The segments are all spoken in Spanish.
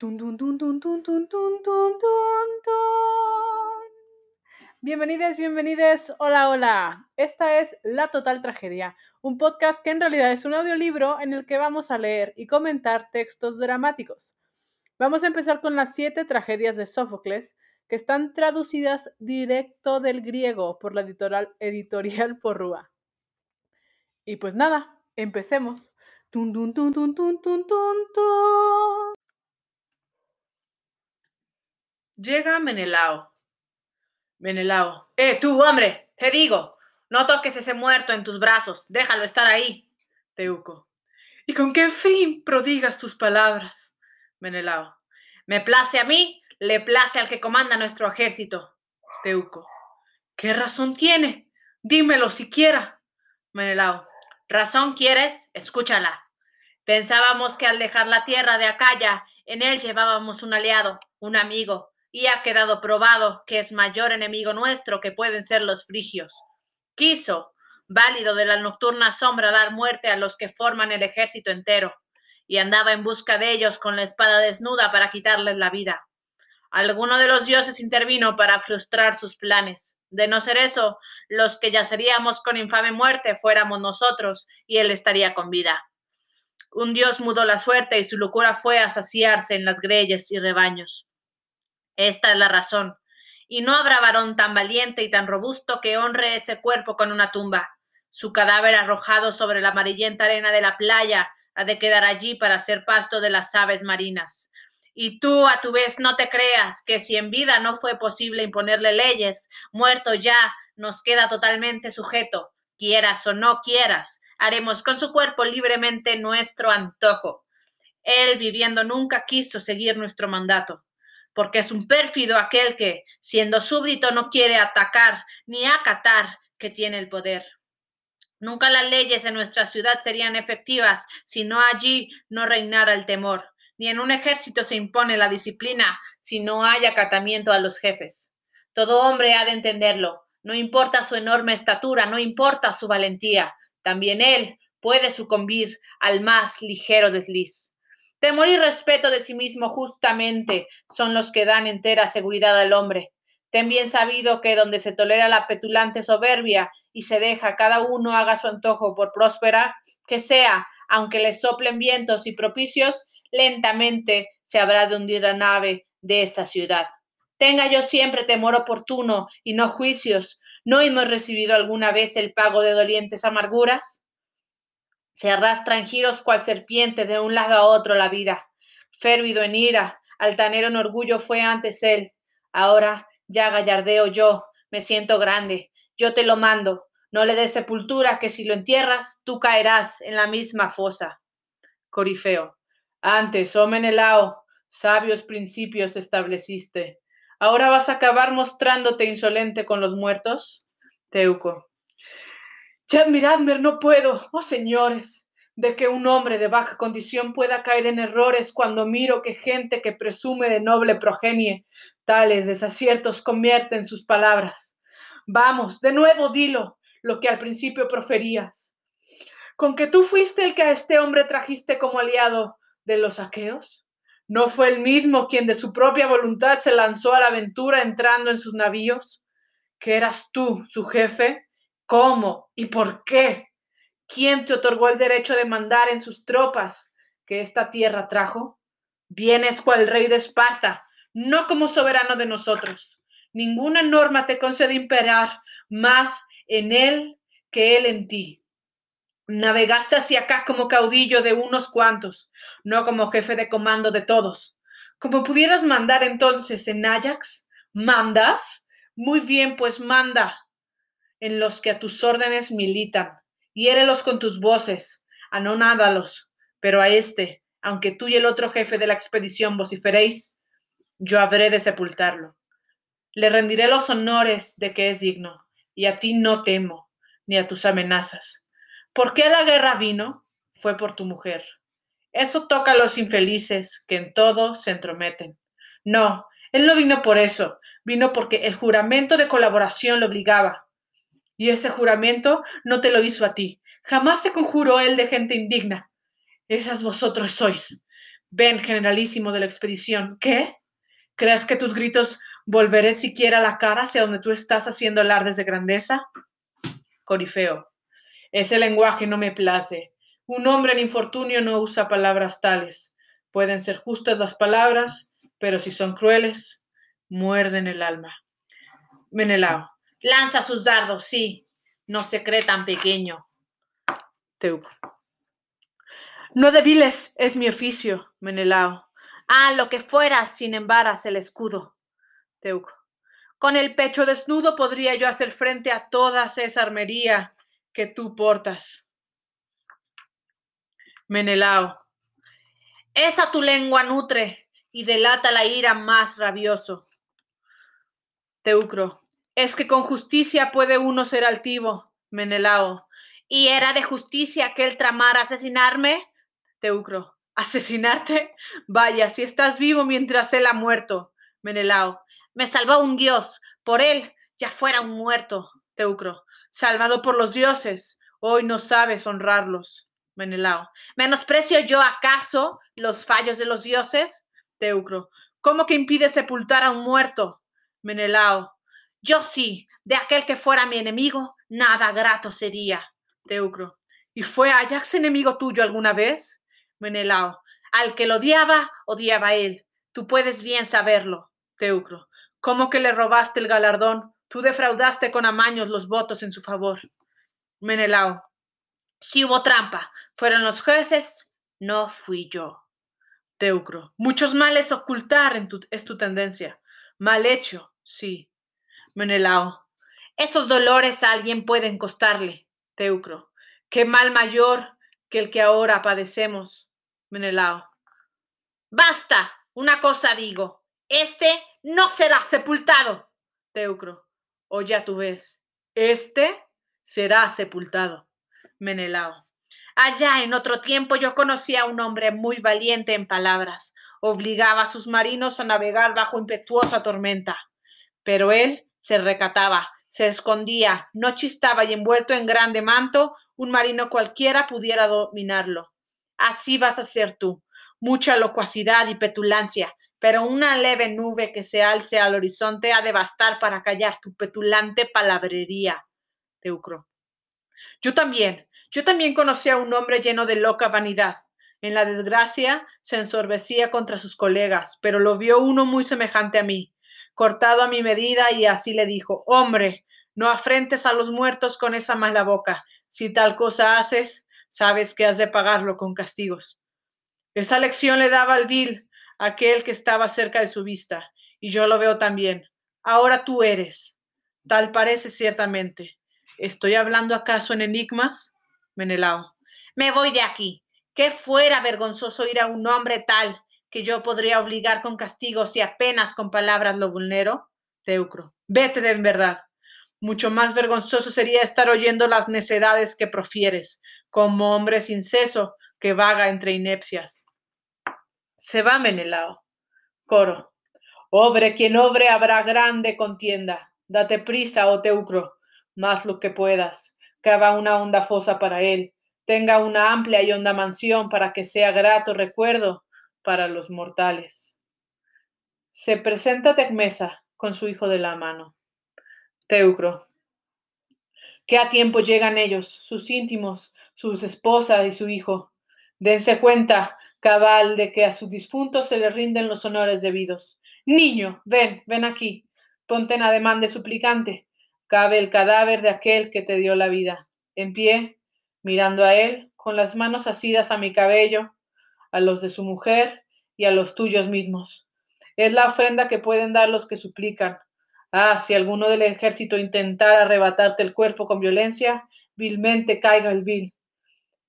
Dun, dun, dun, Bienvenidas, bienvenides, hola, hola. Esta es La Total Tragedia, un podcast que en realidad es un audiolibro en el que vamos a leer y comentar textos dramáticos. Vamos a empezar con las siete tragedias de Sófocles, que están traducidas directo del griego por la editorial, editorial Porrúa. Y pues nada, empecemos. Tun, tun, tun. Llega Menelao. Menelao. ¡Eh, tú, hombre! Te digo, no toques ese muerto en tus brazos, déjalo estar ahí. Teuco. ¿Y con qué fin prodigas tus palabras? Menelao. Me place a mí, le place al que comanda nuestro ejército. Teuco. ¿Qué razón tiene? Dímelo siquiera. Menelao. ¿Razón quieres? Escúchala. Pensábamos que al dejar la tierra de Acaya, en él llevábamos un aliado, un amigo, y ha quedado probado que es mayor enemigo nuestro que pueden ser los frigios. Quiso, válido de la nocturna sombra, dar muerte a los que forman el ejército entero, y andaba en busca de ellos con la espada desnuda para quitarles la vida. Alguno de los dioses intervino para frustrar sus planes. De no ser eso, los que yaceríamos con infame muerte fuéramos nosotros, y él estaría con vida. Un dios mudó la suerte y su locura fue a saciarse en las greyes y rebaños. Esta es la razón. Y no habrá varón tan valiente y tan robusto que honre ese cuerpo con una tumba. Su cadáver arrojado sobre la amarillenta arena de la playa ha de quedar allí para ser pasto de las aves marinas. Y tú, a tu vez, no te creas que si en vida no fue posible imponerle leyes, muerto ya nos queda totalmente sujeto, quieras o no quieras, haremos con su cuerpo libremente nuestro antojo. Él, viviendo, nunca quiso seguir nuestro mandato porque es un pérfido aquel que, siendo súbdito, no quiere atacar ni acatar que tiene el poder. Nunca las leyes en nuestra ciudad serían efectivas si no allí no reinara el temor, ni en un ejército se impone la disciplina si no hay acatamiento a los jefes. Todo hombre ha de entenderlo, no importa su enorme estatura, no importa su valentía, también él puede sucumbir al más ligero desliz. Temor y respeto de sí mismo justamente son los que dan entera seguridad al hombre. Ten bien sabido que donde se tolera la petulante soberbia y se deja cada uno haga su antojo por próspera que sea, aunque le soplen vientos y propicios, lentamente se habrá de hundir la nave de esa ciudad. Tenga yo siempre temor oportuno y no juicios. ¿No hemos recibido alguna vez el pago de dolientes amarguras? Se arrastra en giros cual serpiente de un lado a otro la vida. Férvido en ira, altanero en orgullo fue antes él. Ahora ya gallardeo yo, me siento grande. Yo te lo mando. No le des sepultura, que si lo entierras, tú caerás en la misma fosa. Corifeo. Antes, oh Menelao, sabios principios estableciste. ¿Ahora vas a acabar mostrándote insolente con los muertos? Teuco. Ya admiradme, no puedo, oh señores, de que un hombre de baja condición pueda caer en errores cuando miro que gente que presume de noble progenie tales desaciertos convierten sus palabras. Vamos, de nuevo dilo, lo que al principio proferías. ¿Con que tú fuiste el que a este hombre trajiste como aliado de los aqueos? ¿No fue el mismo quien de su propia voluntad se lanzó a la aventura entrando en sus navíos? ¿Que eras tú su jefe? ¿Cómo y por qué? ¿Quién te otorgó el derecho de mandar en sus tropas que esta tierra trajo? Vienes cual rey de Esparta, no como soberano de nosotros. Ninguna norma te concede imperar más en él que él en ti. Navegaste hacia acá como caudillo de unos cuantos, no como jefe de comando de todos. Como pudieras mandar entonces en Ajax, ¿mandas? Muy bien, pues manda en los que a tus órdenes militan. Hiérelos con tus voces, anonádalos, pero a este, aunque tú y el otro jefe de la expedición vociferéis, yo habré de sepultarlo. Le rendiré los honores de que es digno, y a ti no temo, ni a tus amenazas. ¿Por qué la guerra vino? Fue por tu mujer. Eso toca a los infelices que en todo se entrometen. No, él no vino por eso, vino porque el juramento de colaboración lo obligaba. Y ese juramento no te lo hizo a ti. Jamás se conjuró él de gente indigna. Esas vosotros sois. Ven, generalísimo de la expedición. ¿Qué? ¿Crees que tus gritos volveré siquiera la cara hacia donde tú estás haciendo alardes de grandeza? Corifeo. Ese lenguaje no me place. Un hombre en infortunio no usa palabras tales. Pueden ser justas las palabras, pero si son crueles, muerden el alma. Menelao. Lanza sus dardos, sí. No se cree tan pequeño. Teuco. No débiles es mi oficio, Menelao. Ah, lo que fuera, sin embaras el escudo. Teuco. Con el pecho desnudo podría yo hacer frente a toda esa armería que tú portas. Menelao. Esa tu lengua nutre y delata la ira más rabioso. Teucro. Es que con justicia puede uno ser altivo, Menelao. ¿Y era de justicia que él tramara asesinarme? Teucro. ¿Asesinarte? Vaya, si estás vivo mientras él ha muerto. Menelao. Me salvó un dios, por él ya fuera un muerto. Teucro. Salvado por los dioses, hoy no sabes honrarlos. Menelao. ¿Menosprecio yo acaso los fallos de los dioses? Teucro. ¿Cómo que impide sepultar a un muerto? Menelao. Yo sí, de aquel que fuera mi enemigo, nada grato sería. Teucro. ¿Y fue Ajax enemigo tuyo alguna vez? Menelao. Al que lo odiaba, odiaba él. Tú puedes bien saberlo. Teucro. ¿Cómo que le robaste el galardón? Tú defraudaste con amaños los votos en su favor. Menelao. Si hubo trampa, fueron los jueces, no fui yo. Teucro. Muchos males ocultar es tu tendencia. Mal hecho, sí. Menelao. Esos dolores a alguien pueden costarle. Teucro. Qué mal mayor que el que ahora padecemos. Menelao. Basta. Una cosa digo. Este no será sepultado. Teucro. O ya tú ves. Este será sepultado. Menelao. Allá en otro tiempo yo conocí a un hombre muy valiente en palabras. Obligaba a sus marinos a navegar bajo impetuosa tormenta. Pero él se recataba, se escondía, no chistaba y envuelto en grande manto, un marino cualquiera pudiera dominarlo. Así vas a ser tú. Mucha locuacidad y petulancia, pero una leve nube que se alce al horizonte ha de bastar para callar tu petulante palabrería. Teucro. Yo también, yo también conocí a un hombre lleno de loca vanidad. En la desgracia se ensorbecía contra sus colegas, pero lo vio uno muy semejante a mí, cortado a mi medida, y así le dijo Hombre, no afrentes a los muertos con esa mala boca. Si tal cosa haces, sabes que has de pagarlo con castigos. Esa lección le daba al vil, aquel que estaba cerca de su vista, y yo lo veo también. Ahora tú eres. Tal parece ciertamente. ¿Estoy hablando acaso en enigmas? Menelao. Me voy de aquí. ¿Qué fuera vergonzoso ir a un hombre tal que yo podría obligar con castigos si apenas con palabras lo vulnero? Teucro. Vete de en verdad. Mucho más vergonzoso sería estar oyendo las necedades que profieres, como hombre sin seso que vaga entre inepcias. Se va Menelao. Coro. Obre quien obre habrá grande contienda. Date prisa, oh Teucro más lo que puedas. Cava una honda fosa para él. Tenga una amplia y honda mansión para que sea grato recuerdo para los mortales. Se presenta Tecmesa con su hijo de la mano. Teucro. Que a tiempo llegan ellos, sus íntimos, sus esposas y su hijo. Dense cuenta, cabal, de que a sus difuntos se les rinden los honores debidos. Niño, ven, ven aquí. Ponte en ademán de suplicante cabe el cadáver de aquel que te dio la vida, en pie, mirando a él, con las manos asidas a mi cabello, a los de su mujer y a los tuyos mismos. Es la ofrenda que pueden dar los que suplican. Ah, si alguno del ejército intentara arrebatarte el cuerpo con violencia, vilmente caiga el vil.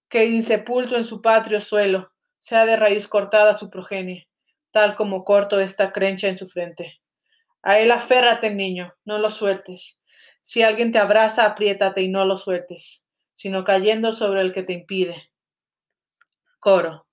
Que insepulto en su patrio suelo, sea de raíz cortada su progenie, tal como corto esta crencha en su frente. A él aférrate, niño, no lo sueltes. Si alguien te abraza, apriétate y no lo sueltes, sino cayendo sobre el que te impide. Coro.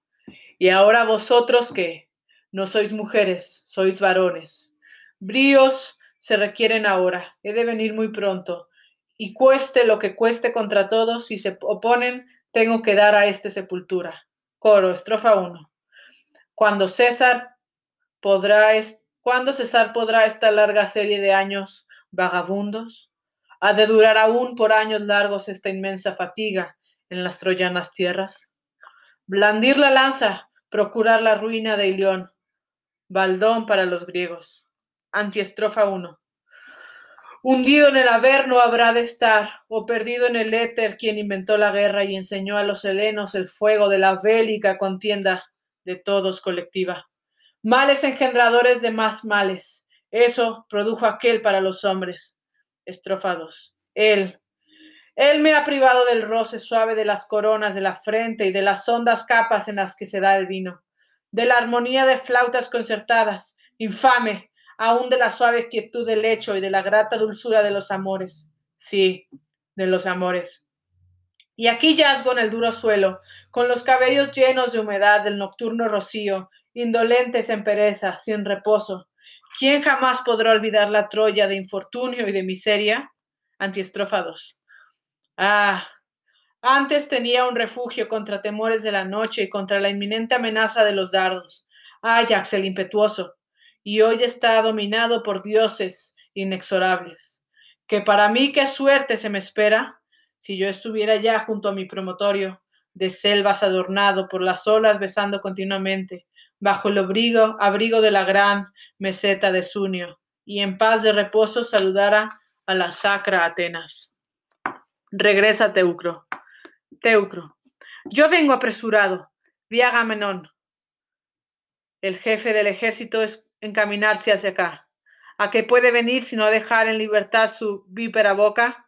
Y ahora vosotros que no sois mujeres, sois varones. Bríos se requieren ahora, he de venir muy pronto, y cueste lo que cueste contra todos, si se oponen, tengo que dar a este sepultura. Coro, estrofa 1. Cuando César podrá, ¿cuándo César podrá esta larga serie de años vagabundos? ¿Ha de durar aún por años largos esta inmensa fatiga en las troyanas tierras? Blandir la lanza, procurar la ruina de Ilión, baldón para los griegos. Antiestrofa 1. Hundido en el averno habrá de estar, o perdido en el éter quien inventó la guerra y enseñó a los helenos el fuego de la bélica contienda de todos colectiva. Males engendradores de más males. Eso produjo aquel para los hombres. Estrofa 2. Él. Él me ha privado del roce suave de las coronas de la frente y de las hondas capas en las que se da el vino, de la armonía de flautas concertadas, infame, aún de la suave quietud del lecho y de la grata dulzura de los amores. Sí, de los amores. Y aquí yazgo en el duro suelo, con los cabellos llenos de humedad del nocturno rocío, indolentes en pereza, sin reposo. ¿Quién jamás podrá olvidar la Troya de infortunio y de miseria? Antiestrofa 2. Ah, antes tenía un refugio contra temores de la noche y contra la inminente amenaza de los dardos. Ajax el impetuoso, y hoy está dominado por dioses inexorables. Que para mí qué suerte se me espera si yo estuviera ya junto a mi promotorio, de selvas adornado por las olas besando continuamente, bajo el abrigo, abrigo de la gran meseta de Sunio, y en paz de reposo saludara a la sacra Atenas. Regresa Teucro. Teucro. Yo vengo apresurado. Vi Agamenón. El jefe del ejército es encaminarse hacia acá. ¿A qué puede venir sino dejar en libertad su vípera boca?